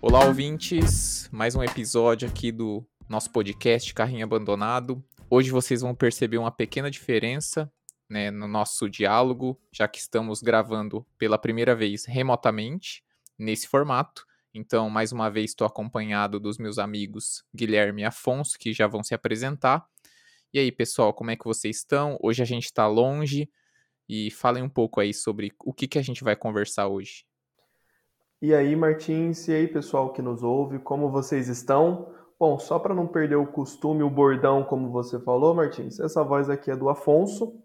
Olá, ouvintes! Mais um episódio aqui do nosso podcast Carrinho Abandonado. Hoje vocês vão perceber uma pequena diferença né, no nosso diálogo, já que estamos gravando pela primeira vez remotamente nesse formato. Então, mais uma vez, estou acompanhado dos meus amigos Guilherme e Afonso, que já vão se apresentar. E aí, pessoal, como é que vocês estão? Hoje a gente está longe e falem um pouco aí sobre o que, que a gente vai conversar hoje. E aí, Martins, e aí, pessoal que nos ouve, como vocês estão? Bom, só para não perder o costume, o bordão, como você falou, Martins, essa voz aqui é do Afonso.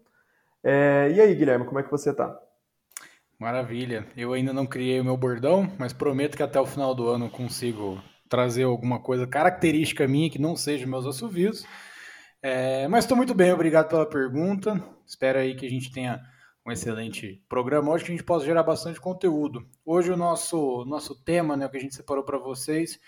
É... E aí, Guilherme, como é que você tá? Maravilha. Eu ainda não criei o meu bordão, mas prometo que até o final do ano consigo trazer alguma coisa característica minha que não seja meus assovios. É... Mas estou muito bem, obrigado pela pergunta. Espero aí que a gente tenha um excelente programa hoje que a gente possa gerar bastante conteúdo. Hoje o nosso nosso tema, né, o que a gente separou para vocês,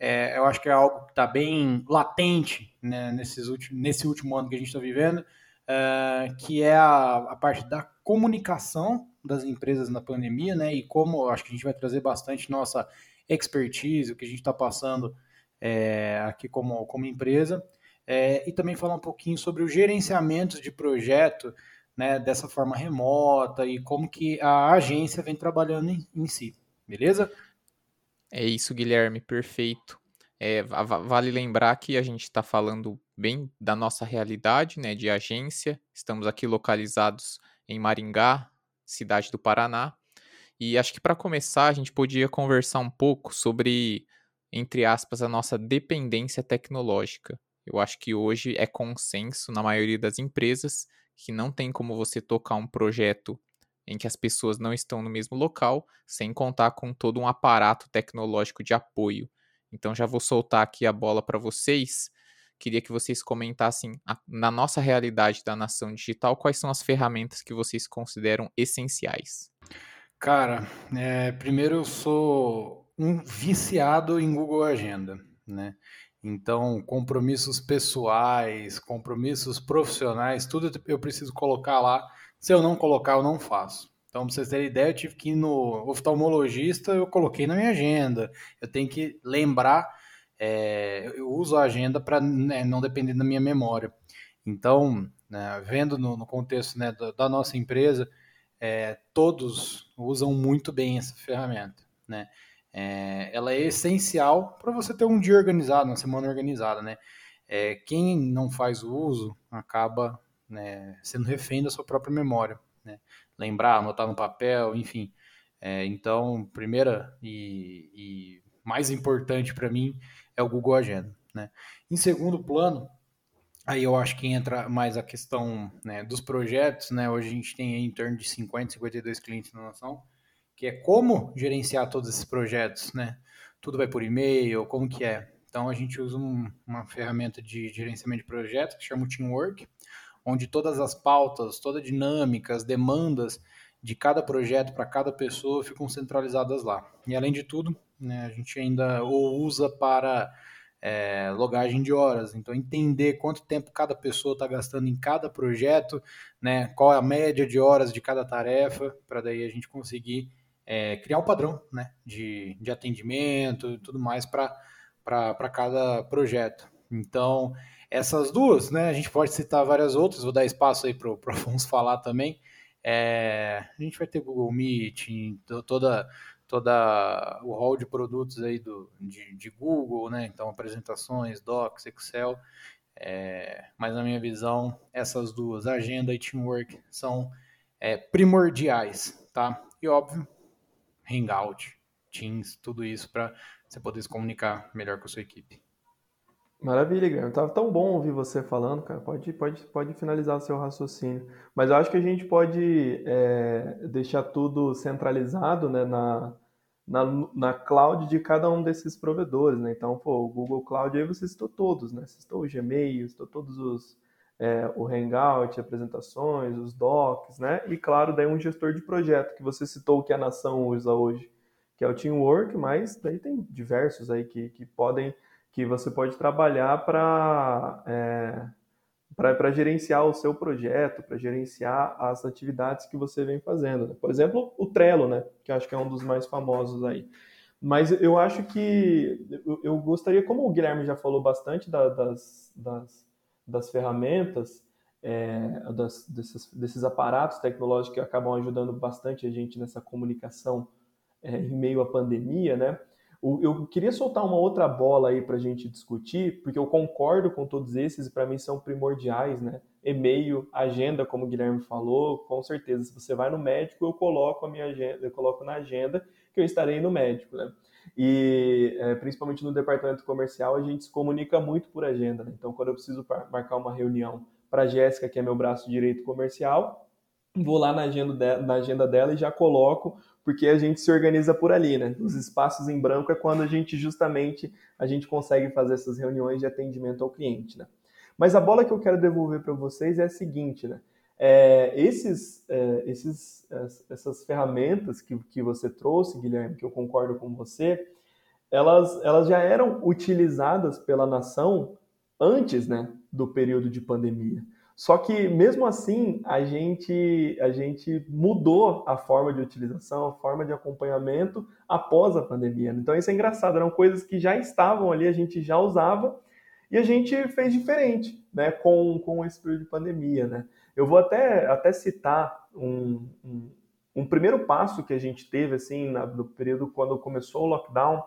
é, eu acho que é algo que está bem latente né, nesses últimos, nesse último ano que a gente está vivendo, é, que é a, a, parte da comunicação das empresas na pandemia, né, e como acho que a gente vai trazer bastante nossa expertise, o que a gente está passando é, aqui como, como empresa, é, e também falar um pouquinho sobre o gerenciamento de projeto né, dessa forma remota e como que a agência vem trabalhando em, em si, beleza? É isso, Guilherme, perfeito. É, vale lembrar que a gente está falando bem da nossa realidade né, de agência. Estamos aqui localizados em Maringá, cidade do Paraná. E acho que para começar a gente podia conversar um pouco sobre, entre aspas, a nossa dependência tecnológica. Eu acho que hoje é consenso na maioria das empresas que não tem como você tocar um projeto em que as pessoas não estão no mesmo local, sem contar com todo um aparato tecnológico de apoio. Então já vou soltar aqui a bola para vocês. Queria que vocês comentassem na nossa realidade da nação digital quais são as ferramentas que vocês consideram essenciais. Cara, é, primeiro eu sou um viciado em Google Agenda, né? Então, compromissos pessoais, compromissos profissionais, tudo eu preciso colocar lá. Se eu não colocar, eu não faço. Então, para vocês terem ideia, eu tive que ir no oftalmologista, eu coloquei na minha agenda. Eu tenho que lembrar, é, eu uso a agenda para né, não depender da minha memória. Então, né, vendo no, no contexto né, da, da, nossa empresa, é, todos usam muito bem essa ferramenta. Né? É, ela é essencial para você ter um dia organizado, uma semana organizada, né? É, quem não faz o uso acaba né, sendo refém da sua própria memória, né? Lembrar, anotar no papel, enfim. É, então, primeira e, e mais importante para mim é o Google Agenda, né? Em segundo plano, aí eu acho que entra mais a questão né, dos projetos, né? Hoje a gente tem em torno de 50, 52 clientes na nação que é como gerenciar todos esses projetos, né? Tudo vai por e-mail, como que é? Então a gente usa um, uma ferramenta de gerenciamento de projetos que chama o Teamwork, onde todas as pautas, toda a dinâmica, as demandas de cada projeto para cada pessoa ficam centralizadas lá. E além de tudo, né, a gente ainda o usa para é, logagem de horas. Então, entender quanto tempo cada pessoa está gastando em cada projeto, né, qual é a média de horas de cada tarefa, para daí a gente conseguir é, criar um padrão né, de, de atendimento e tudo mais para cada projeto. Então, essas duas, né, a gente pode citar várias outras, vou dar espaço aí para o Afonso falar também. É, a gente vai ter Google Meet, toda, toda o hall de produtos aí do, de, de Google, né? Então, apresentações, docs, Excel. É, mas na minha visão, essas duas, agenda e teamwork, são é, primordiais, tá? E óbvio, Hangout, Teams, tudo isso para você poder se comunicar melhor com a sua equipe. Maravilha, Guilherme. Tava tão bom ouvir você falando, cara. Pode, pode, pode finalizar o seu raciocínio. Mas eu acho que a gente pode é, deixar tudo centralizado né, na, na, na cloud de cada um desses provedores. Né? Então, pô, o Google Cloud aí você citou todos, né? Você citou o Gmail, citou todos os é, o Hangout, apresentações, os docs, né? E claro, daí um gestor de projeto que você citou que a nação usa hoje, que é o Teamwork, mas daí tem diversos aí que, que podem, que você pode trabalhar para é, para gerenciar o seu projeto, para gerenciar as atividades que você vem fazendo. Né? Por exemplo, o Trello, né? que acho que é um dos mais famosos aí. Mas eu acho que eu gostaria, como o Guilherme já falou bastante das, das, das ferramentas, é, das, desses, desses aparatos tecnológicos que acabam ajudando bastante a gente nessa comunicação é, em meio à pandemia, né? Eu queria soltar uma outra bola aí para a gente discutir, porque eu concordo com todos esses e para mim são primordiais, né? E-mail, agenda, como o Guilherme falou, com certeza. Se você vai no médico, eu coloco a minha agenda, eu coloco na agenda que eu estarei no médico, né? E é, principalmente no departamento comercial, a gente se comunica muito por agenda, né? Então, quando eu preciso marcar uma reunião para a Jéssica, que é meu braço direito comercial, vou lá na agenda, de, na agenda dela e já coloco porque a gente se organiza por ali, né? Os espaços em branco é quando a gente justamente a gente consegue fazer essas reuniões de atendimento ao cliente, né? Mas a bola que eu quero devolver para vocês é a seguinte, né? É, esses, é, esses, essas ferramentas que, que você trouxe, Guilherme, que eu concordo com você, elas, elas já eram utilizadas pela nação antes né, do período de pandemia. Só que mesmo assim a gente a gente mudou a forma de utilização, a forma de acompanhamento após a pandemia. Então isso é engraçado, eram coisas que já estavam ali, a gente já usava e a gente fez diferente, né, com, com esse período de pandemia, né. Eu vou até, até citar um, um, um primeiro passo que a gente teve, assim, na, no período quando começou o lockdown,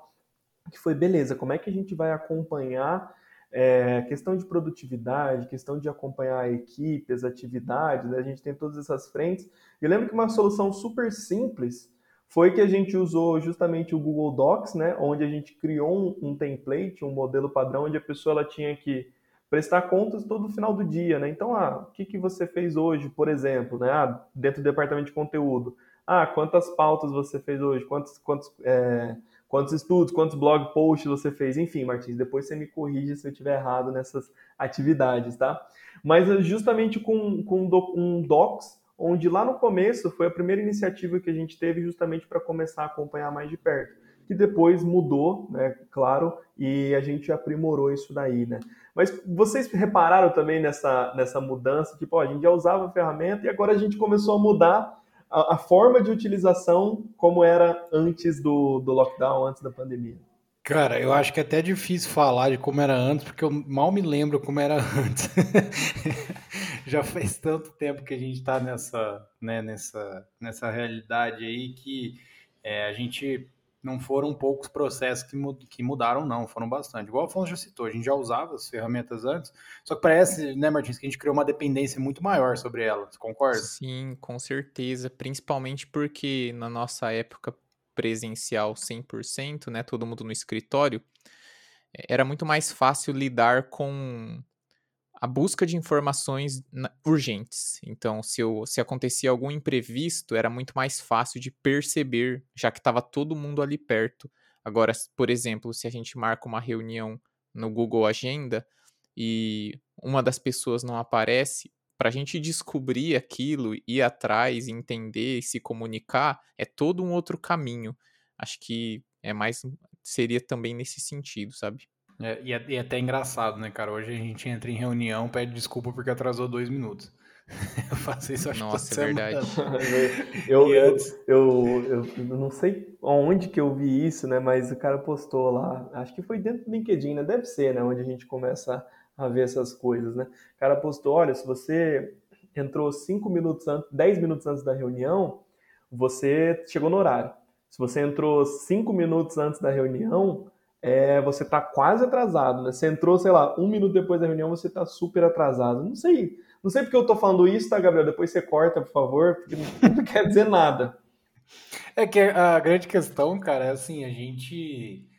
que foi, beleza, como é que a gente vai acompanhar é, questão de produtividade, questão de acompanhar a equipe, as atividades, né? a gente tem todas essas frentes. E lembro que uma solução super simples foi que a gente usou justamente o Google Docs, né, onde a gente criou um, um template, um modelo padrão, onde a pessoa ela tinha que prestar contas todo final do dia, né? Então, ah, o que, que você fez hoje, por exemplo, né? Ah, dentro do departamento de conteúdo. Ah, quantas pautas você fez hoje? Quantos, quantos é, quantos estudos, quantos blog posts você fez, enfim, Martins, depois você me corrige se eu estiver errado nessas atividades, tá? Mas é justamente com, com um docs, onde lá no começo foi a primeira iniciativa que a gente teve justamente para começar a acompanhar mais de perto, que depois mudou, né, claro, e a gente aprimorou isso daí, né? Mas vocês repararam também nessa, nessa mudança, que, pô, a gente já usava a ferramenta e agora a gente começou a mudar a, a, forma de utilização como era antes do, do lockdown, antes da pandemia? Cara, eu acho que é até difícil falar de como era antes, porque eu mal me lembro como era antes. Já faz tanto tempo que a gente está nessa, né, nessa, nessa realidade aí que é, a gente não foram poucos processos que, que mudaram, não, foram bastante. Igual o Afonso já citou, a gente já usava as ferramentas antes, só que parece, né, Martins, que a gente criou uma dependência muito maior sobre elas, concorda? Sim, com certeza, principalmente porque na nossa época presencial 100%, né, todo mundo no escritório, era muito mais fácil lidar com a busca de informações urgentes. Então, se, eu, se acontecia algum imprevisto, era muito mais fácil de perceber, já que estava todo mundo ali perto. Agora, por exemplo, se a gente marca uma reunião no Google Agenda e uma das pessoas não aparece, para a gente descobrir aquilo, ir atrás, entender e se comunicar, é todo um outro caminho. Acho que é mais seria também nesse sentido, sabe? É, e, é, e é até engraçado, né, cara? Hoje a gente entra em reunião, pede desculpa porque atrasou dois minutos. eu faço isso, acho Nossa, que é verdade. eu, eu, eu, eu, não sei onde que eu vi isso, né? Mas o cara postou lá, acho que foi dentro do LinkedIn, né? Deve ser, né? Onde a gente começa a ver essas coisas, né? O cara postou, olha, se você entrou cinco minutos antes, dez minutos antes da reunião, você chegou no horário. Se você entrou cinco minutos antes da reunião, é, você está quase atrasado, né? Você entrou, sei lá, um minuto depois da reunião, você está super atrasado. Não sei, não sei porque eu estou falando isso, tá, Gabriel? Depois você corta, por favor, porque não quer dizer nada. É que a grande questão, cara, é assim, a gente.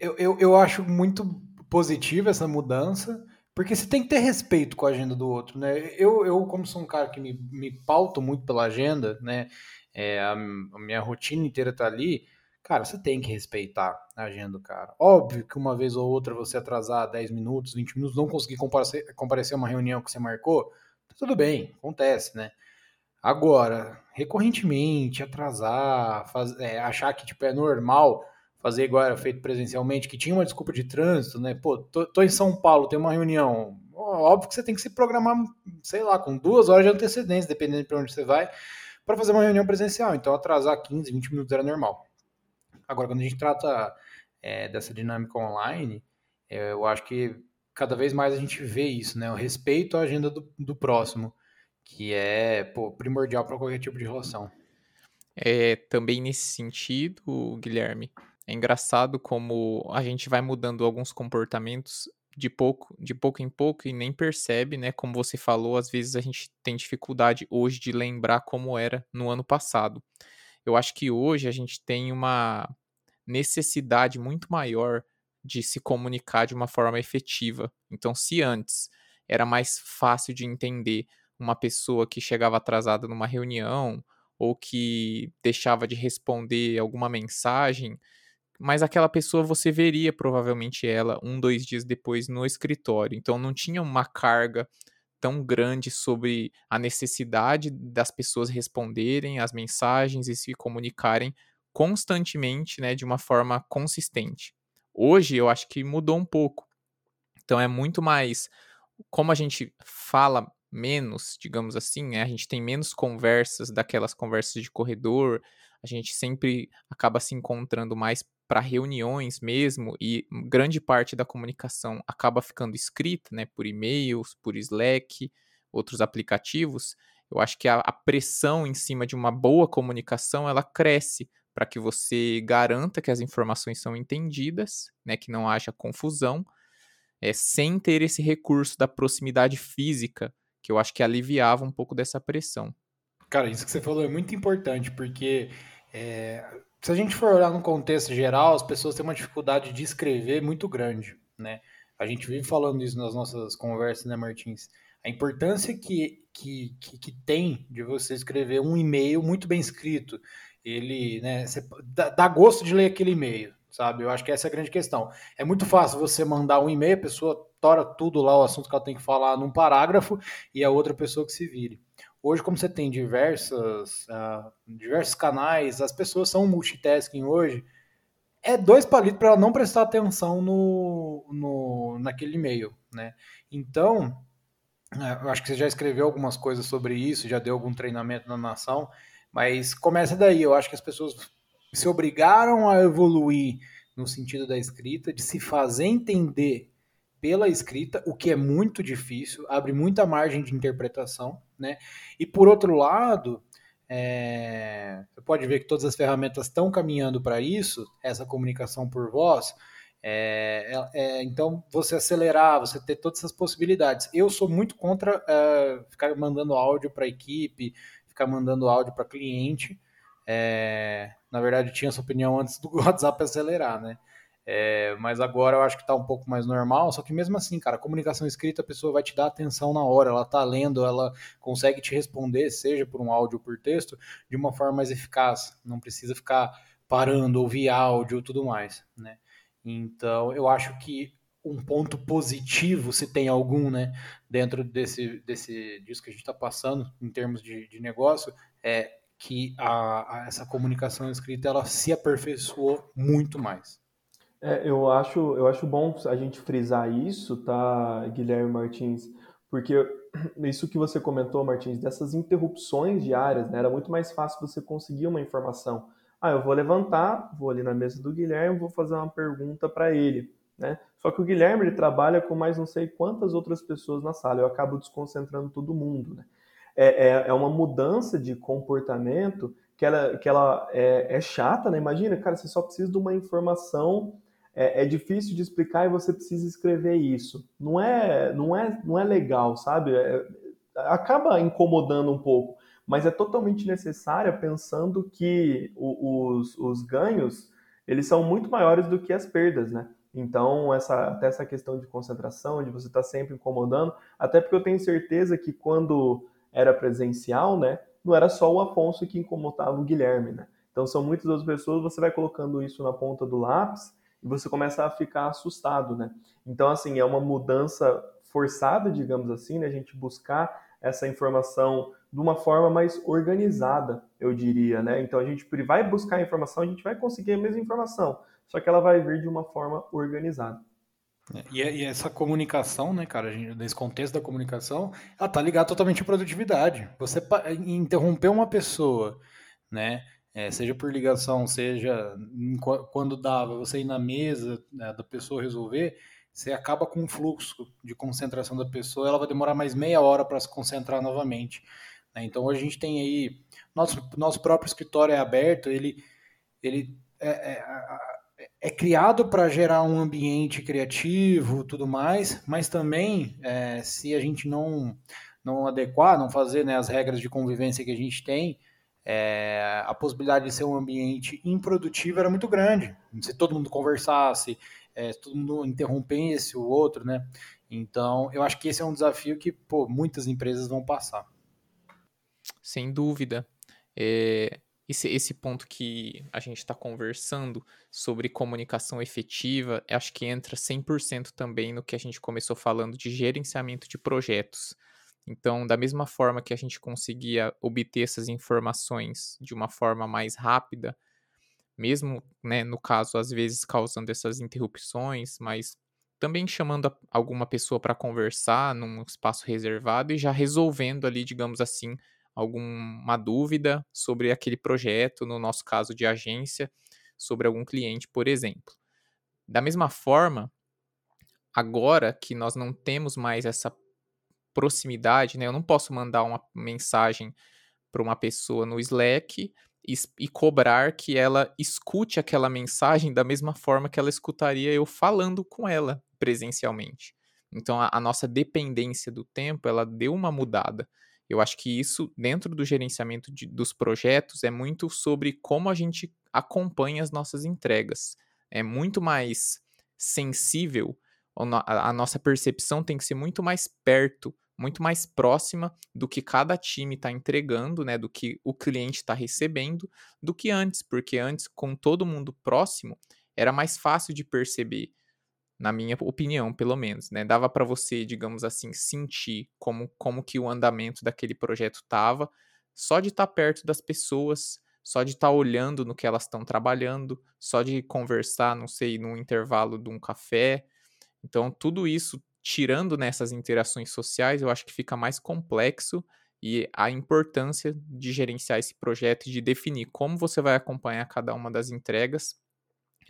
Eu, eu, eu acho muito positiva essa mudança, porque você tem que ter respeito com a agenda do outro, né? Eu, eu como sou um cara que me, me pauto muito pela agenda, né? É, a, a minha rotina inteira tá ali cara, você tem que respeitar a agenda do cara. Óbvio que uma vez ou outra você atrasar 10 minutos, 20 minutos, não conseguir comparecer, comparecer a uma reunião que você marcou, tá tudo bem, acontece, né? Agora, recorrentemente, atrasar, faz, é, achar que tipo, é normal fazer era feito presencialmente, que tinha uma desculpa de trânsito, né? Pô, tô, tô em São Paulo, tem uma reunião. Óbvio que você tem que se programar, sei lá, com duas horas de antecedência, dependendo de para onde você vai, para fazer uma reunião presencial. Então, atrasar 15, 20 minutos era normal. Agora, quando a gente trata é, dessa dinâmica online, é, eu acho que cada vez mais a gente vê isso, né? O respeito à agenda do, do próximo, que é pô, primordial para qualquer tipo de relação. É, também nesse sentido, Guilherme, é engraçado como a gente vai mudando alguns comportamentos de pouco, de pouco em pouco e nem percebe, né? Como você falou, às vezes a gente tem dificuldade hoje de lembrar como era no ano passado. Eu acho que hoje a gente tem uma necessidade muito maior de se comunicar de uma forma efetiva. Então, se antes era mais fácil de entender uma pessoa que chegava atrasada numa reunião ou que deixava de responder alguma mensagem, mas aquela pessoa você veria provavelmente ela um, dois dias depois no escritório. Então não tinha uma carga tão grande sobre a necessidade das pessoas responderem as mensagens e se comunicarem constantemente, né, de uma forma consistente. Hoje eu acho que mudou um pouco. Então é muito mais como a gente fala menos, digamos assim, né? a gente tem menos conversas daquelas conversas de corredor, a gente sempre acaba se encontrando mais para reuniões mesmo e grande parte da comunicação acaba ficando escrita, né, por e-mails, por Slack, outros aplicativos. Eu acho que a, a pressão em cima de uma boa comunicação ela cresce para que você garanta que as informações são entendidas, né, que não haja confusão, é, sem ter esse recurso da proximidade física, que eu acho que aliviava um pouco dessa pressão. Cara, isso que você falou é muito importante, porque é, se a gente for olhar no contexto geral, as pessoas têm uma dificuldade de escrever muito grande, né? A gente vive falando isso nas nossas conversas, né, Martins? A importância que, que, que, que tem de você escrever um e-mail muito bem escrito, ele, né, você dá, dá gosto de ler aquele e-mail, sabe? Eu acho que essa é a grande questão. É muito fácil você mandar um e-mail, a pessoa tora tudo lá, o assunto que ela tem que falar num parágrafo, e a outra pessoa que se vire. Hoje, como você tem diversas, uh, diversos canais, as pessoas são multitasking hoje, é dois palitos para ela não prestar atenção no, no, naquele e-mail, né? Então, é, eu acho que você já escreveu algumas coisas sobre isso, já deu algum treinamento na nação, mas começa daí. Eu acho que as pessoas se obrigaram a evoluir no sentido da escrita, de se fazer entender pela escrita, o que é muito difícil, abre muita margem de interpretação, né? E por outro lado, é, você pode ver que todas as ferramentas estão caminhando para isso, essa comunicação por voz. É, é, é, então, você acelerar, você ter todas essas possibilidades. Eu sou muito contra é, ficar mandando áudio para equipe, ficar mandando áudio para cliente. É, na verdade, tinha essa opinião antes do WhatsApp acelerar, né? É, mas agora eu acho que está um pouco mais normal. Só que mesmo assim, cara, comunicação escrita, a pessoa vai te dar atenção na hora, ela está lendo, ela consegue te responder, seja por um áudio ou por texto, de uma forma mais eficaz. Não precisa ficar parando, ouvir áudio tudo mais, né? Então, eu acho que um ponto positivo, se tem algum, né, dentro desse, desse disso que a gente está passando em termos de, de, negócio, é que a, a, essa comunicação escrita ela se aperfeiçoou muito mais. É, eu acho, eu acho bom a gente frisar isso, tá, Guilherme Martins, porque isso que você comentou, Martins, dessas interrupções diárias, né, era muito mais fácil você conseguir uma informação. Ah, eu vou levantar, vou ali na mesa do Guilherme, vou fazer uma pergunta para ele. Né? Só que o Guilherme ele trabalha com mais não sei quantas outras pessoas na sala, eu acabo desconcentrando todo mundo. Né? É, é, é uma mudança de comportamento que ela, que ela é, é, chata, né? Imagina, cara, você só precisa de uma informação, é, é, difícil de explicar e você precisa escrever isso. Não é, não é, não é legal, sabe? É, acaba incomodando um pouco, mas é totalmente necessária pensando que os, os ganhos eles são muito maiores do que as perdas, né? Então, essa, até essa questão de concentração, de você estar tá sempre incomodando, até porque eu tenho certeza que quando era presencial, né, não era só o Afonso que incomodava o Guilherme, né? Então, são muitas outras pessoas, você vai colocando isso na ponta do lápis e você começa a ficar assustado, né? Então, assim, é uma mudança forçada, digamos assim, né? A gente buscar essa informação de uma forma mais organizada, eu diria, né? Então a gente vai buscar a informação, a gente vai conseguir a mesma informação, só que ela vai vir de uma forma organizada. É, e, essa comunicação, né, cara, nesse contexto da comunicação, ela tá ligada totalmente à produtividade. Você interromper uma pessoa, né, é, seja por ligação, seja quando dava você ir na mesa né, da pessoa resolver, você acaba com um fluxo de concentração da pessoa, ela vai demorar mais meia hora para se concentrar novamente. Né? Então a gente tem aí nosso nosso próprio escritório é aberto, ele ele é, é, é criado para gerar um ambiente criativo, tudo mais, mas também é, se a gente não não adequar, não fazer né, as regras de convivência que a gente tem, é, a possibilidade de ser um ambiente improdutivo era muito grande. Se todo mundo conversasse, é, todo mundo interrompesse o outro, né? Então, eu acho que esse é um desafio que pô, muitas empresas vão passar. Sem dúvida. É, esse, esse ponto que a gente está conversando sobre comunicação efetiva, acho que entra 100% também no que a gente começou falando de gerenciamento de projetos. Então, da mesma forma que a gente conseguia obter essas informações de uma forma mais rápida, mesmo, né, no caso, às vezes causando essas interrupções, mas também chamando alguma pessoa para conversar num espaço reservado e já resolvendo ali, digamos assim, alguma dúvida sobre aquele projeto, no nosso caso de agência, sobre algum cliente, por exemplo. Da mesma forma, agora que nós não temos mais essa proximidade, né, eu não posso mandar uma mensagem para uma pessoa no Slack e, e, cobrar que ela escute aquela mensagem da mesma forma que ela escutaria eu falando com ela presencialmente. Então a, a nossa dependência do tempo ela deu uma mudada. Eu acho que isso, dentro do gerenciamento de, dos projetos, é muito sobre como a gente acompanha as nossas entregas. É muito mais sensível, a, a nossa percepção tem que ser muito mais perto, muito mais próxima do que cada time está entregando, né, do que o cliente está recebendo, do que antes, porque antes, com todo mundo próximo, era mais fácil de perceber na minha opinião, pelo menos, né? Dava para você, digamos assim, sentir como, como que o andamento daquele projeto estava, só de estar tá perto das pessoas, só de estar tá olhando no que elas estão trabalhando, só de conversar, não sei, num intervalo de um café. Então, tudo isso, tirando nessas interações sociais, eu acho que fica mais complexo e a importância de gerenciar esse projeto e de definir como você vai acompanhar cada uma das entregas.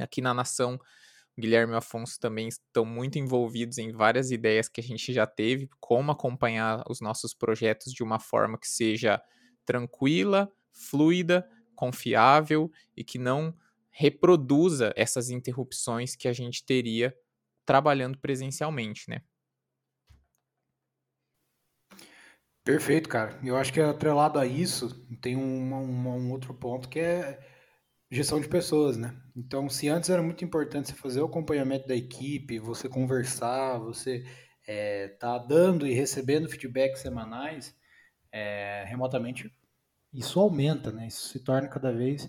Aqui na Nação, Guilherme e Afonso também estão muito envolvidos em várias ideias que a gente já teve, como acompanhar os nossos projetos de uma forma que seja tranquila, fluida, confiável e que não reproduza essas interrupções que a gente teria trabalhando presencialmente, né? Perfeito, cara. Eu acho que atrelado a isso, tem um outro ponto que é gestão de pessoas, né? Então, se antes era muito importante você fazer o acompanhamento da equipe, você conversar, você é, tá dando e recebendo feedbacks semanais é, remotamente, isso aumenta, né? Isso se torna cada vez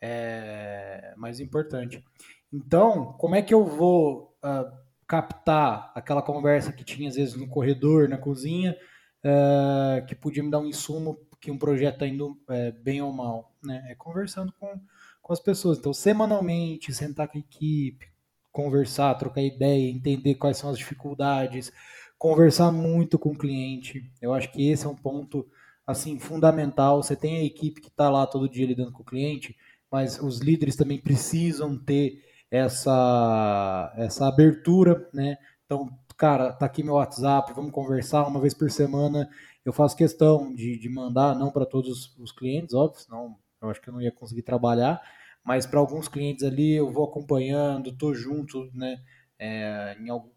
é, mais importante. Então, como é que eu vou uh, captar aquela conversa que tinha às vezes no corredor, na cozinha, uh, que podia me dar um insumo que um projeto está indo uh, bem ou mal, né? É conversando com com as pessoas. Então, semanalmente, sentar com a equipe, conversar, trocar ideia, entender quais são as dificuldades, conversar muito com o cliente. Eu acho que esse é um ponto assim fundamental. Você tem a equipe que está lá todo dia lidando com o cliente, mas os líderes também precisam ter essa essa abertura, né? Então, cara, tá aqui meu WhatsApp, vamos conversar uma vez por semana. Eu faço questão de, de mandar, não para todos os clientes, óbvio, senão eu acho que eu não ia conseguir trabalhar, mas para alguns clientes ali eu vou acompanhando, estou junto, né? É, algum,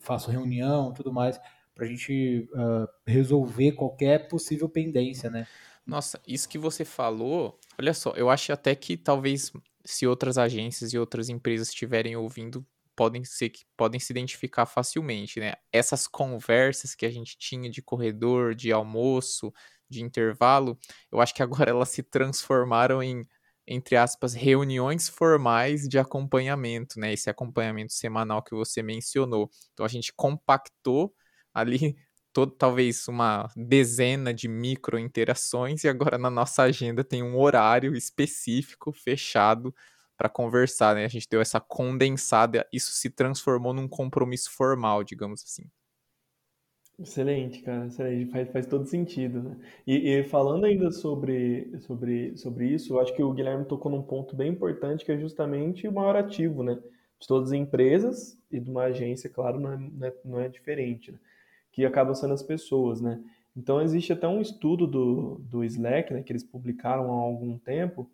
faço reunião, tudo mais, para a gente uh, resolver qualquer possível pendência, né? Nossa, isso que você falou, olha só, eu acho até que talvez se outras agências e outras empresas estiverem ouvindo, podem ser que podem se identificar facilmente, né? Essas conversas que a gente tinha de corredor, de almoço, de intervalo, eu acho que agora elas se transformaram em, entre aspas, reuniões formais de acompanhamento, né? Esse acompanhamento semanal que você mencionou. Então a gente compactou ali todo, talvez uma dezena de micro interações e agora na nossa agenda tem um horário específico fechado para conversar, né? A gente deu essa condensada, isso se transformou num compromisso formal, digamos assim. Excelente, cara, excelente. Faz, faz todo sentido, né? E, e falando ainda sobre, sobre, sobre isso, eu acho que o Guilherme tocou num ponto bem importante, que é justamente o maior ativo, né? De todas as empresas e de uma agência, claro, não é, não é, é diferente, né? Que acabam sendo as pessoas, né? Então, existe até um estudo do, do Slack, né, que eles publicaram há algum tempo,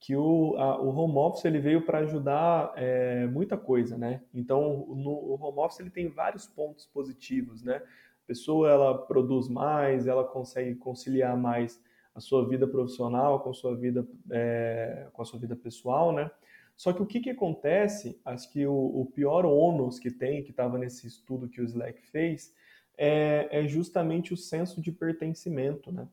que o, a, o home office ele veio para ajudar é, muita coisa, né? Então, no, o home office ele tem vários pontos positivos, né? pessoa ela produz mais, ela consegue conciliar mais a sua vida profissional com a sua vida, é, com a sua vida pessoal, né? Só que o que, que acontece, acho que o, o pior ônus que tem, que estava nesse estudo que o Slack fez, é, é, justamente o senso de pertencimento, né?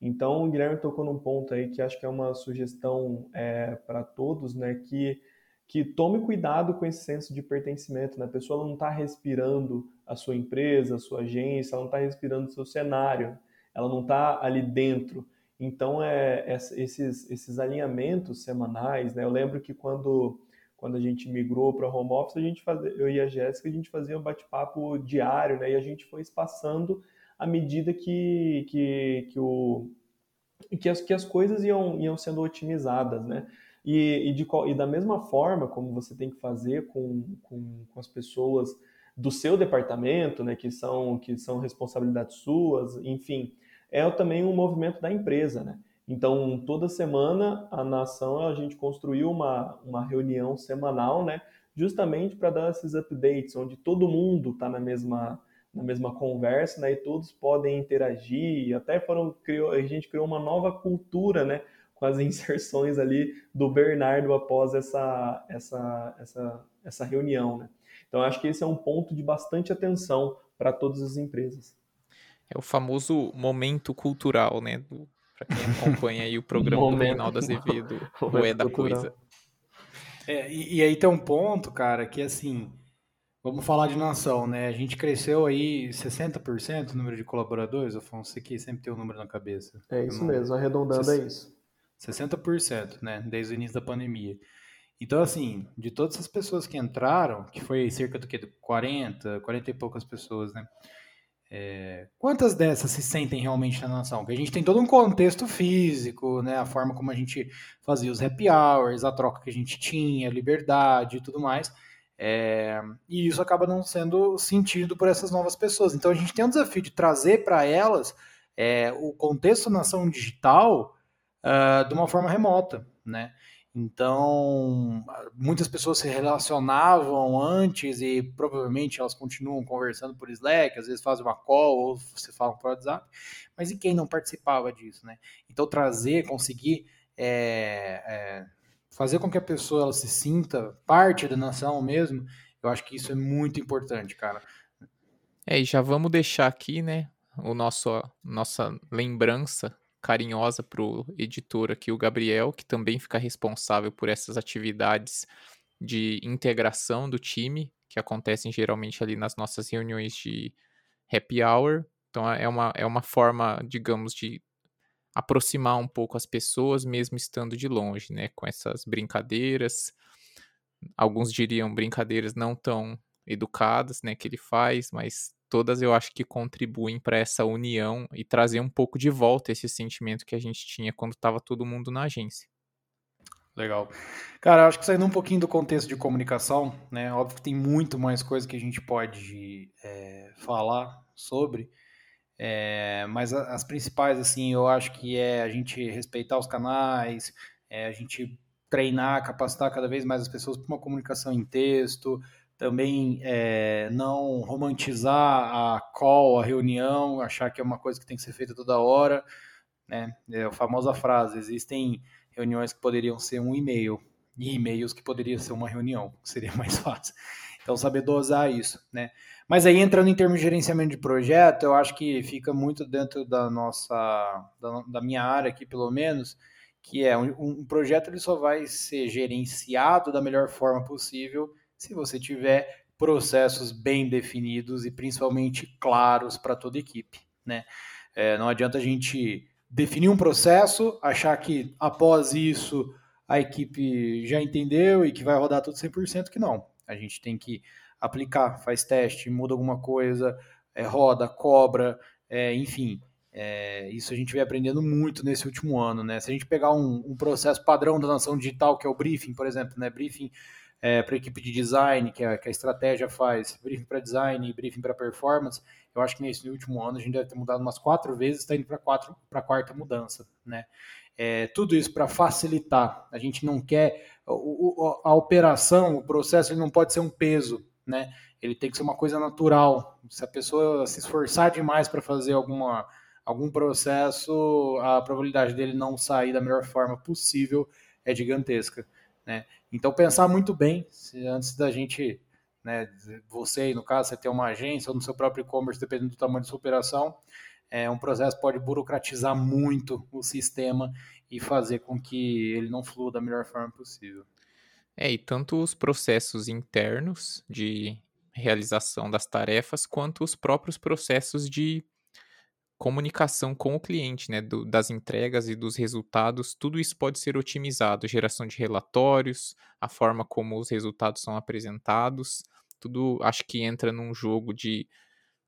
Então, o Guilherme tocou num ponto aí que acho que é uma sugestão é, para todos, né? Que que tome cuidado com esse senso de pertencimento, né? A pessoa não está respirando a sua empresa, a sua agência, ela não está respirando o seu cenário, ela não está ali dentro. Então, é, é, esses, esses alinhamentos semanais, né? Eu lembro que quando, quando a gente migrou para home office, a gente fazia, eu e a Jéssica, a gente fazia um bate-papo diário, né? E a gente foi espaçando à medida que, que, que, o, que, as, que as coisas iam, iam sendo otimizadas, né? E, e, de, e da mesma forma como você tem que fazer com, com, com as pessoas do seu departamento, né, que são que são responsabilidades suas, enfim, é também um movimento da empresa, né? Então, toda semana a nação a gente construiu uma, uma reunião semanal, né, justamente para dar esses updates, onde todo mundo está na mesma na mesma conversa, né, e todos podem interagir, até foram criou, a gente criou uma nova cultura, né, com as inserções ali do Bernardo após essa, essa, essa, essa reunião. Né? Então, acho que esse é um ponto de bastante atenção para todas as empresas. É o famoso momento cultural, né? Para quem acompanha aí o programa do Reinaldo Azevedo, o É da Coisa. É, e, e, aí tem um ponto, cara, que assim, vamos falar de nação, né? A gente cresceu aí 60% o número de colaboradores, Afonso, você que sempre tem o um número na cabeça. É isso não... mesmo, arredondando é isso. 60%, né, desde o início da pandemia. Então, assim, de todas as pessoas que entraram, que foi cerca do que? 40, 40 e poucas pessoas, né? É, quantas dessas se sentem realmente na nação? Porque a gente tem todo um contexto físico, né? A forma como a gente fazia os happy hours, a troca que a gente tinha, a liberdade e tudo mais. É, e isso acaba não sendo sentido por essas novas pessoas. Então a gente tem um desafio de trazer para elas é, o contexto nação digital uh, de uma forma remota, né? Então, muitas pessoas se relacionavam antes e provavelmente elas continuam conversando por Slack, às vezes fazem uma call ou se falam por WhatsApp, mas e quem não participava disso, né? Então, trazer, conseguir é, é, fazer com que a pessoa ela se sinta parte da nação mesmo, eu acho que isso é muito importante, cara. É, e já vamos deixar aqui, né, o nosso, nossa lembrança carinhosa para o editor aqui, o Gabriel, que também fica responsável por essas atividades de integração do time, que acontecem geralmente ali nas nossas reuniões de happy hour. Então é uma, é uma forma, digamos, de aproximar um pouco as pessoas, mesmo estando de longe, né? Com essas brincadeiras. Alguns diriam brincadeiras não tão educadas, né? Que ele faz, mas todas eu acho que contribuem para essa união e trazer um pouco de volta esse sentimento que a gente tinha quando estava todo mundo na agência. Legal. Cara, acho que saindo um pouquinho do contexto de comunicação, né? Óbvio que tem muito mais coisa que a gente pode é, falar sobre, é, mas as principais, assim, eu acho que é a gente respeitar os canais, é a gente treinar, capacitar cada vez mais as pessoas para uma comunicação em texto, também é, não romantizar a call, a reunião, achar que é uma coisa que tem que ser feita toda hora. Né? É a famosa frase: existem reuniões que poderiam ser um e-mail e e-mails que poderiam ser uma reunião, seria mais fácil. Então, saber dosar isso, né? Mas aí, entrando em termos de gerenciamento de projeto, eu acho que fica muito dentro da nossa, da, da minha área aqui, pelo menos, que é um, um projeto ele só vai ser gerenciado da melhor forma possível se você tiver processos bem definidos e principalmente claros para toda equipe, né? É, não adianta a gente definir um processo, achar que após isso a equipe já entendeu e que vai rodar tudo 100%, que não. A gente tem que aplicar, faz teste, muda alguma coisa, é, roda, cobra, é, enfim. É, isso a gente vem aprendendo muito nesse último ano, né? Se a gente pegar um, um processo padrão da nação digital, que é o briefing, por exemplo, né? Briefing é, para a equipe de design, que a, que a estratégia faz, briefing para design e briefing para performance, eu acho que nesse último ano a gente deve ter mudado umas quatro vezes, está indo para a quarta mudança, né? É, tudo isso para facilitar. A gente não quer o, a operação, o processo, ele não pode ser um peso, né? Ele tem que ser uma coisa natural. Se a pessoa se esforçar demais para fazer alguma algum processo, a probabilidade dele não sair da melhor forma possível é gigantesca. Né? Então, pensar muito bem se, antes da gente, né, você, no caso, você ter uma agência ou no seu próprio e-commerce, dependendo do tamanho da sua operação, é, um processo pode burocratizar muito o sistema e fazer com que ele não flua da melhor forma possível. É, e tanto os processos internos de realização das tarefas, quanto os próprios processos de comunicação com o cliente, né, do, das entregas e dos resultados, tudo isso pode ser otimizado, geração de relatórios, a forma como os resultados são apresentados, tudo acho que entra num jogo de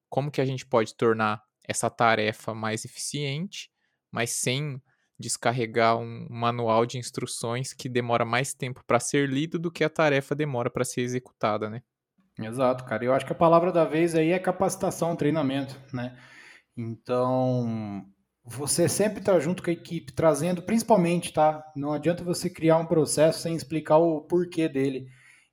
como que a gente pode tornar essa tarefa mais eficiente, mas sem descarregar um manual de instruções que demora mais tempo para ser lido do que a tarefa demora para ser executada, né? Exato, cara. Eu acho que a palavra da vez aí é capacitação, treinamento, né? Então, você sempre está junto com a equipe, trazendo, principalmente, tá? Não adianta você criar um processo sem explicar o porquê dele.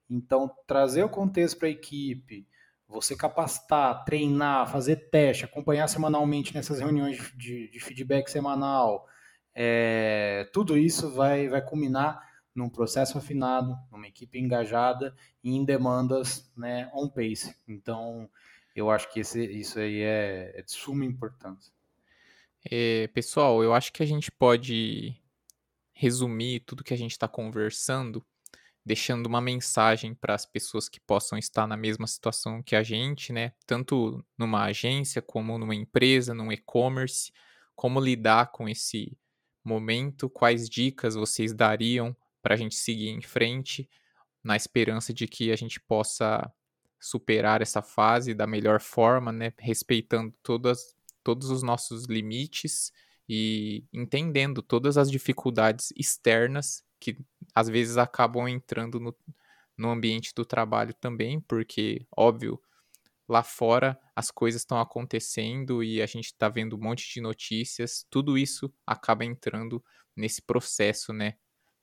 Então, trazer o contexto para a equipe, você capacitar, treinar, fazer teste, acompanhar semanalmente nessas reuniões de, de feedback semanal, é, tudo isso vai, vai culminar num processo afinado, numa equipe engajada e em demandas né, on pace. Então, eu acho que esse, isso aí é, é de suma importância. É, pessoal, eu acho que a gente pode resumir tudo que a gente está conversando, deixando uma mensagem para as pessoas que possam estar na mesma situação que a gente, né? Tanto numa agência, como numa empresa, num e-commerce, como lidar com esse momento, quais dicas vocês dariam para a gente seguir em frente, na esperança de que a gente possa superar essa fase da melhor forma, né? Respeitando todas, todos os nossos limites e entendendo todas as dificuldades externas que às vezes acabam entrando no, no ambiente do trabalho também, porque, óbvio, lá fora as coisas estão acontecendo e a gente está vendo um monte de notícias, tudo isso acaba entrando nesse processo, né,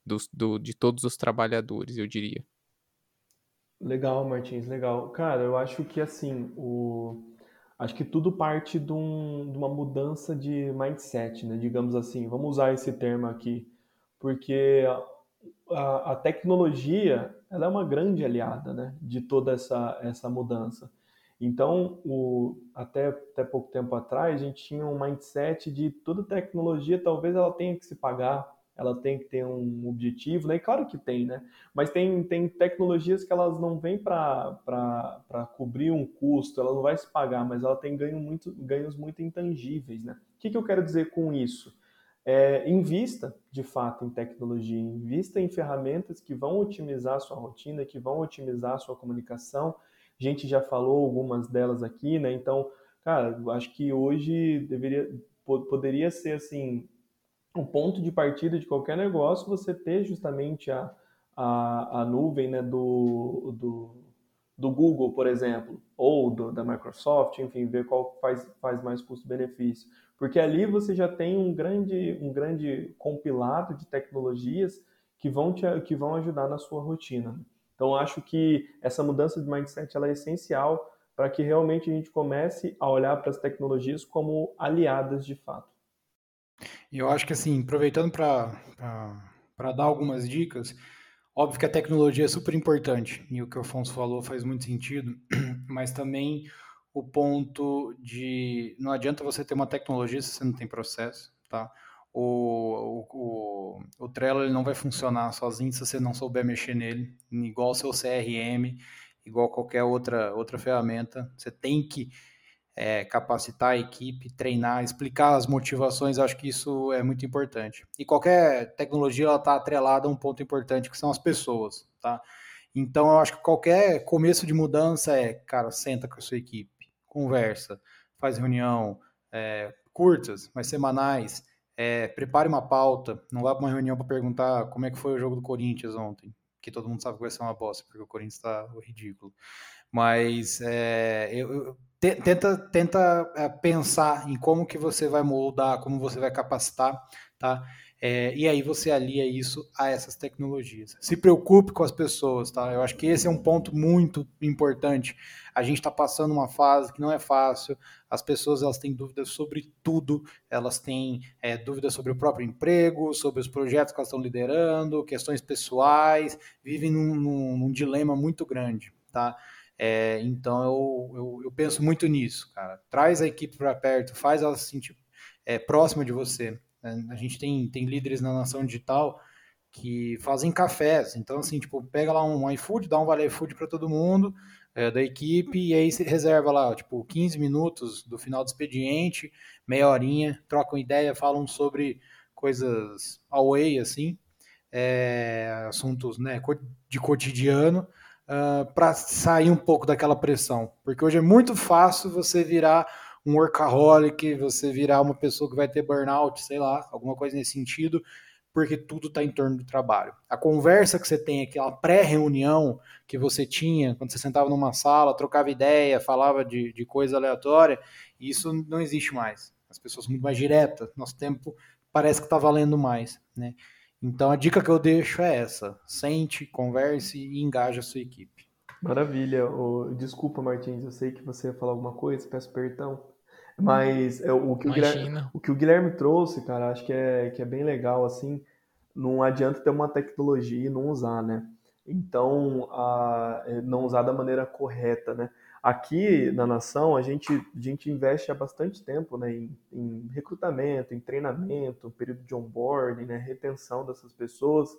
do, do, de todos os trabalhadores, eu diria. Legal, Martins, legal. Cara, eu acho que assim, o... acho que tudo parte de, um, de uma mudança de mindset, né? Digamos assim, vamos usar esse termo aqui, porque a, a tecnologia ela é uma grande aliada, né? De toda essa, essa mudança. Então, o, até, até pouco tempo atrás, a gente tinha um mindset de toda tecnologia talvez ela tenha que se pagar, ela tem que ter um objetivo, né? E claro que tem, né? Mas tem, tem tecnologias que elas não vêm para cobrir um custo, ela não vai se pagar, mas ela tem ganho muito, ganhos muito intangíveis, né? O que, que eu quero dizer com isso? É, invista de fato em tecnologia, invista em ferramentas que vão otimizar a sua rotina, que vão otimizar a sua comunicação. A gente já falou algumas delas aqui, né? Então, cara, acho que hoje deveria, poderia ser assim o ponto de partida de qualquer negócio você ter justamente a, a, a nuvem né, do, do, do Google, por exemplo, ou do, da Microsoft, enfim, ver qual faz, faz mais custo-benefício. Porque ali você já tem um grande, um grande compilado de tecnologias que vão, te, que vão ajudar na sua rotina. Então, acho que essa mudança de mindset ela é essencial para que realmente a gente comece a olhar para as tecnologias como aliadas de fato. Eu acho que, assim, aproveitando para dar algumas dicas, óbvio que a tecnologia é super importante, e o que o Afonso falou faz muito sentido, mas também o ponto de não adianta você ter uma tecnologia se você não tem processo, tá? O, o, o, o Trello ele não vai funcionar sozinho se você não souber mexer nele, igual seu CRM, igual qualquer outra, outra ferramenta. Você tem que é, capacitar a equipe, treinar, explicar as motivações, acho que isso é muito importante. E qualquer tecnologia está atrelada a um ponto importante, que são as pessoas, tá? Então, eu acho que qualquer começo de mudança é, cara, senta com a sua equipe, conversa, faz reunião, é, curtas, mas semanais, é, prepare uma pauta, não vá para uma reunião para perguntar como é que foi o jogo do Corinthians ontem, que todo mundo sabe que vai ser uma bosta, porque o Corinthians está ridículo. Mas é, eu, tenta, tenta é, pensar em como que você vai moldar, como você vai capacitar, tá? É, e aí você alia isso a essas tecnologias. Se preocupe com as pessoas, tá? Eu acho que esse é um ponto muito importante. A gente está passando uma fase que não é fácil. As pessoas elas têm dúvidas sobre tudo. Elas têm é, dúvidas sobre o próprio emprego, sobre os projetos que elas estão liderando, questões pessoais. Vivem num, num, num dilema muito grande, tá? É, então eu, eu, eu, penso muito nisso, cara. Traz a equipe para perto, faz ela se sentir é, próxima de você. Né? A gente tem, tem líderes na nação digital que fazem cafés. Então, assim, tipo, pega lá um iFood, dá um vale iFood para todo mundo é, da equipe e aí se reserva lá, tipo, 15 minutos do final do expediente, meia horinha, trocam ideia, falam sobre coisas away, assim, é, assuntos né, de cotidiano, uh, ah, para sair um pouco daquela pressão. Porque hoje é muito fácil você virar um workaholic, você virar uma pessoa que vai ter burnout, sei lá, alguma coisa nesse sentido, porque tudo está em torno do trabalho. A conversa que você tem, aquela pré-reunião que você tinha, quando você sentava numa sala, trocava ideia, falava de, de coisa aleatória, isso não existe mais. As pessoas são muito mais diretas, nosso tempo parece que está valendo mais, né? Então a dica que eu deixo é essa: sente, converse e engaje a sua equipe. Maravilha. Oh, desculpa, Martins, eu sei que você ia falar alguma coisa, peço perdão. Mas é, o, que o, Guilherme, o que o Guilherme trouxe, cara, acho que é, que é bem legal, assim, não adianta ter uma tecnologia e não usar, né? Então, a, é, não usar da maneira correta, né? Aqui na nação, a gente, a gente investe há bastante tempo né, em, em recrutamento, em treinamento, período de onboarding, né, retenção dessas pessoas.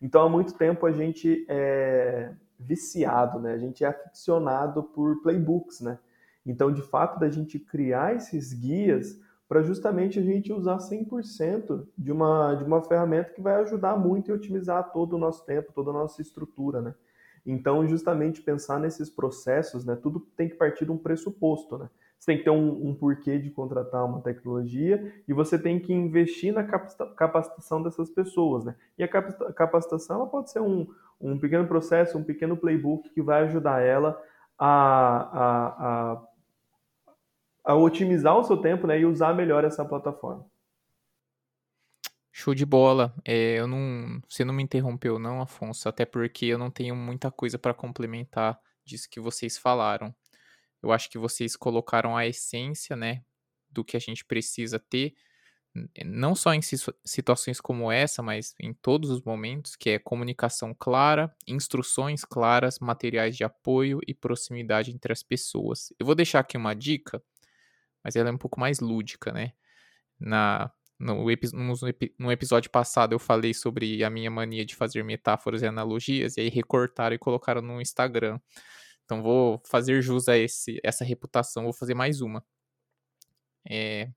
Então, há muito tempo a gente é viciado, né? A gente é aficionado por playbooks, né? Então, de fato, da gente criar esses guias para justamente a gente usar 100% de uma, de uma ferramenta que vai ajudar muito e otimizar todo o nosso tempo, toda a nossa estrutura, né? Então, justamente pensar nesses processos, né? Tudo tem que partir de um pressuposto, né? Você tem que ter um, um porquê de contratar uma tecnologia e você tem que investir na capacitação dessas pessoas, né? E a capacitação ela pode ser um, um pequeno processo, um pequeno playbook que vai ajudar ela a, a, a, a otimizar o seu tempo né, e usar melhor essa plataforma. Show de bola. É, eu não, você não me interrompeu, não, Afonso, até porque eu não tenho muita coisa para complementar disso que vocês falaram. Eu acho que vocês colocaram a essência, né, do que a gente precisa ter não só em situações como essa, mas em todos os momentos, que é comunicação clara, instruções claras, materiais de apoio e proximidade entre as pessoas. Eu vou deixar aqui uma dica, mas ela é um pouco mais lúdica, né? Na, no, no, no episódio passado eu falei sobre a minha mania de fazer metáforas e analogias, e aí recortaram e colocaram no Instagram. Então vou fazer jus a esse, essa reputação, vou fazer mais uma. É,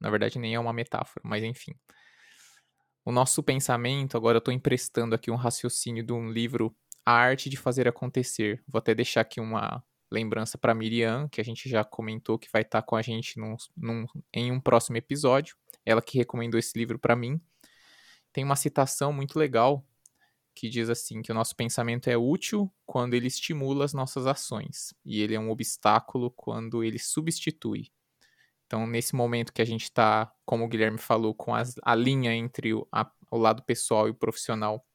na verdade, nem é uma metáfora, mas enfim. O nosso pensamento, agora eu estou emprestando aqui um raciocínio de um livro, A Arte de Fazer Acontecer. Vou até deixar aqui uma lembrança para Miriam, que a gente já comentou que vai estar tá com a gente num, num, em um próximo episódio. Ela que recomendou esse livro para mim. Tem uma citação muito legal que diz assim que o nosso pensamento é útil quando ele estimula as nossas ações e ele é um obstáculo quando ele substitui. Então, nesse momento que a gente está, como o Guilherme falou, com as, a linha entre o, a, o lado pessoal e o profissional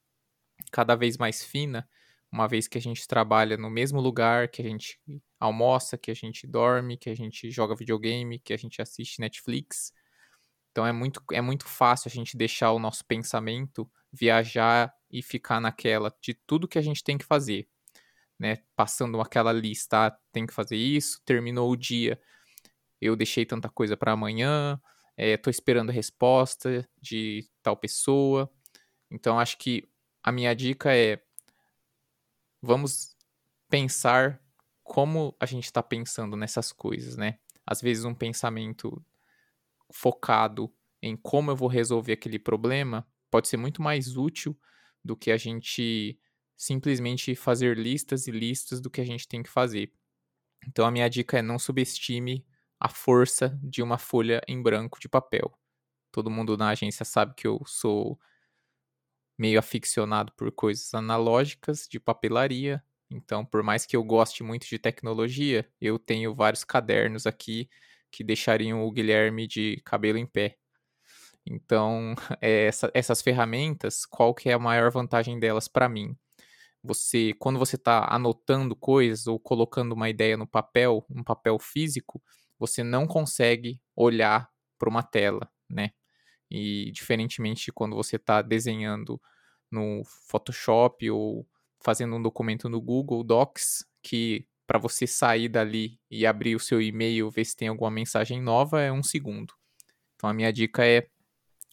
cada vez mais fina, uma vez que a gente trabalha no mesmo lugar, que a gente almoça, que a gente dorme, que a gente joga videogame, que a gente assiste Netflix. Então é muito, é muito fácil a gente deixar o nosso pensamento viajar e ficar naquela de tudo que a gente tem que fazer. Né? Passando aquela lista, ah, tem que fazer isso, terminou o dia, eu deixei tanta coisa para amanhã, estou eh, esperando a resposta de tal pessoa. Então, acho que a minha dica é: vamos pensar como a gente está pensando nessas coisas, né? Às vezes um pensamento focado em como eu vou resolver aquele problema pode ser muito mais útil do que a gente simplesmente fazer listas e listas do que a gente tem que fazer. Então a minha dica é não subestime a força de uma folha em branco de papel. Todo mundo na agência sabe que eu sou meio aficionado por coisas analógicas de papelaria. Então, por mais que eu goste muito de tecnologia, eu tenho vários cadernos aqui que deixariam o Guilherme de cabelo em pé. Então, é, essa, essas ferramentas, qual que é a maior vantagem delas para mim? Você, quando você está anotando coisas ou colocando uma ideia no papel, um papel físico, você não consegue olhar para uma tela, né? E diferentemente quando você está desenhando no Photoshop ou fazendo um documento no Google Docs, que para você sair dali e abrir o seu e-mail, ver se tem alguma mensagem nova, é um segundo. Então a minha dica é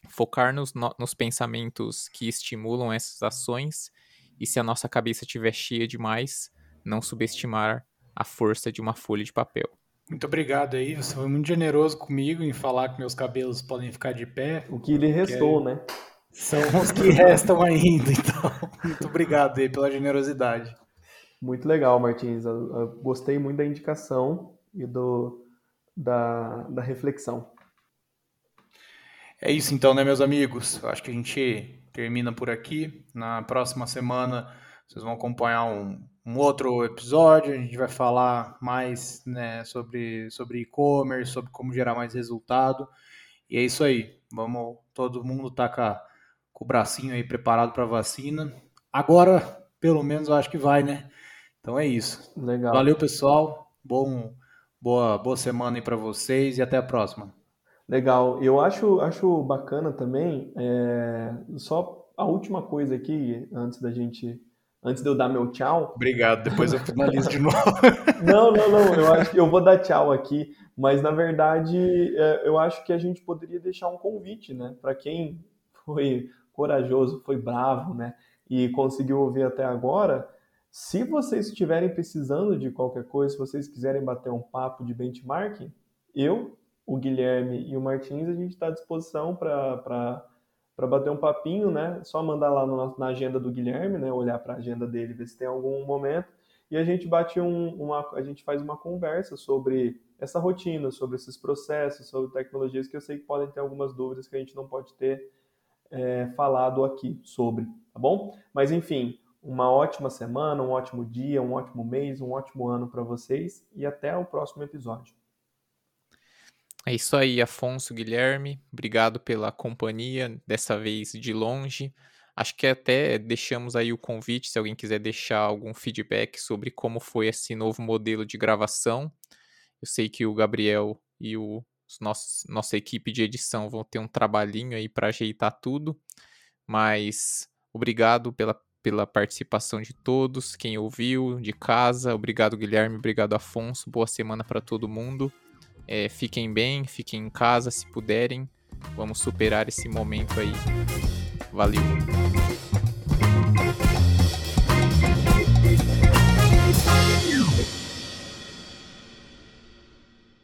focar nos, nos pensamentos que estimulam essas ações e se a nossa cabeça estiver cheia demais, não subestimar a força de uma folha de papel. Muito obrigado aí, você foi muito generoso comigo em falar que meus cabelos podem ficar de pé. O que lhe restou, né? São os que restam ainda, então. Muito obrigado aí pela generosidade. Muito legal, Martins. Eu, eu gostei muito da indicação e do, da, da reflexão. É isso então, né, meus amigos? Eu acho que a gente termina por aqui. Na próxima semana vocês vão acompanhar um, um outro episódio. A gente vai falar mais né, sobre sobre e-commerce, sobre como gerar mais resultado. E é isso aí. Vamos, todo mundo tá com, com o bracinho aí preparado para vacina. Agora, pelo menos, eu acho que vai, né? Então é isso. Legal. Valeu, pessoal. Bom, boa, boa semana aí para vocês e até a próxima. Legal. Eu acho, acho bacana também, é, só a última coisa aqui, antes da gente, antes de eu dar meu tchau. Obrigado, depois eu finalizo de novo. não, não, não, eu acho que eu vou dar tchau aqui, mas na verdade é, eu acho que a gente poderia deixar um convite, né, para quem foi corajoso, foi bravo, né, e conseguiu ouvir até agora. Se vocês estiverem precisando de qualquer coisa, se vocês quiserem bater um papo de benchmarking, eu o Guilherme e o Martins, a gente está à disposição para bater um papinho, né? Só mandar lá no, na agenda do Guilherme, né? Olhar para a agenda dele, ver se tem algum momento. E a gente bate um, uma, a gente faz uma conversa sobre essa rotina, sobre esses processos, sobre tecnologias que eu sei que podem ter algumas dúvidas que a gente não pode ter é, falado aqui sobre, tá bom? Mas enfim, uma ótima semana, um ótimo dia, um ótimo mês, um ótimo ano para vocês e até o próximo episódio. É isso aí, Afonso, Guilherme. Obrigado pela companhia, dessa vez de longe. Acho que até deixamos aí o convite, se alguém quiser deixar algum feedback sobre como foi esse novo modelo de gravação. Eu sei que o Gabriel e o nosso, nossa equipe de edição vão ter um trabalhinho aí para ajeitar tudo, mas obrigado pela, pela participação de todos, quem ouviu de casa. Obrigado, Guilherme. Obrigado, Afonso. Boa semana para todo mundo. É, fiquem bem, fiquem em casa se puderem. Vamos superar esse momento aí. Valeu!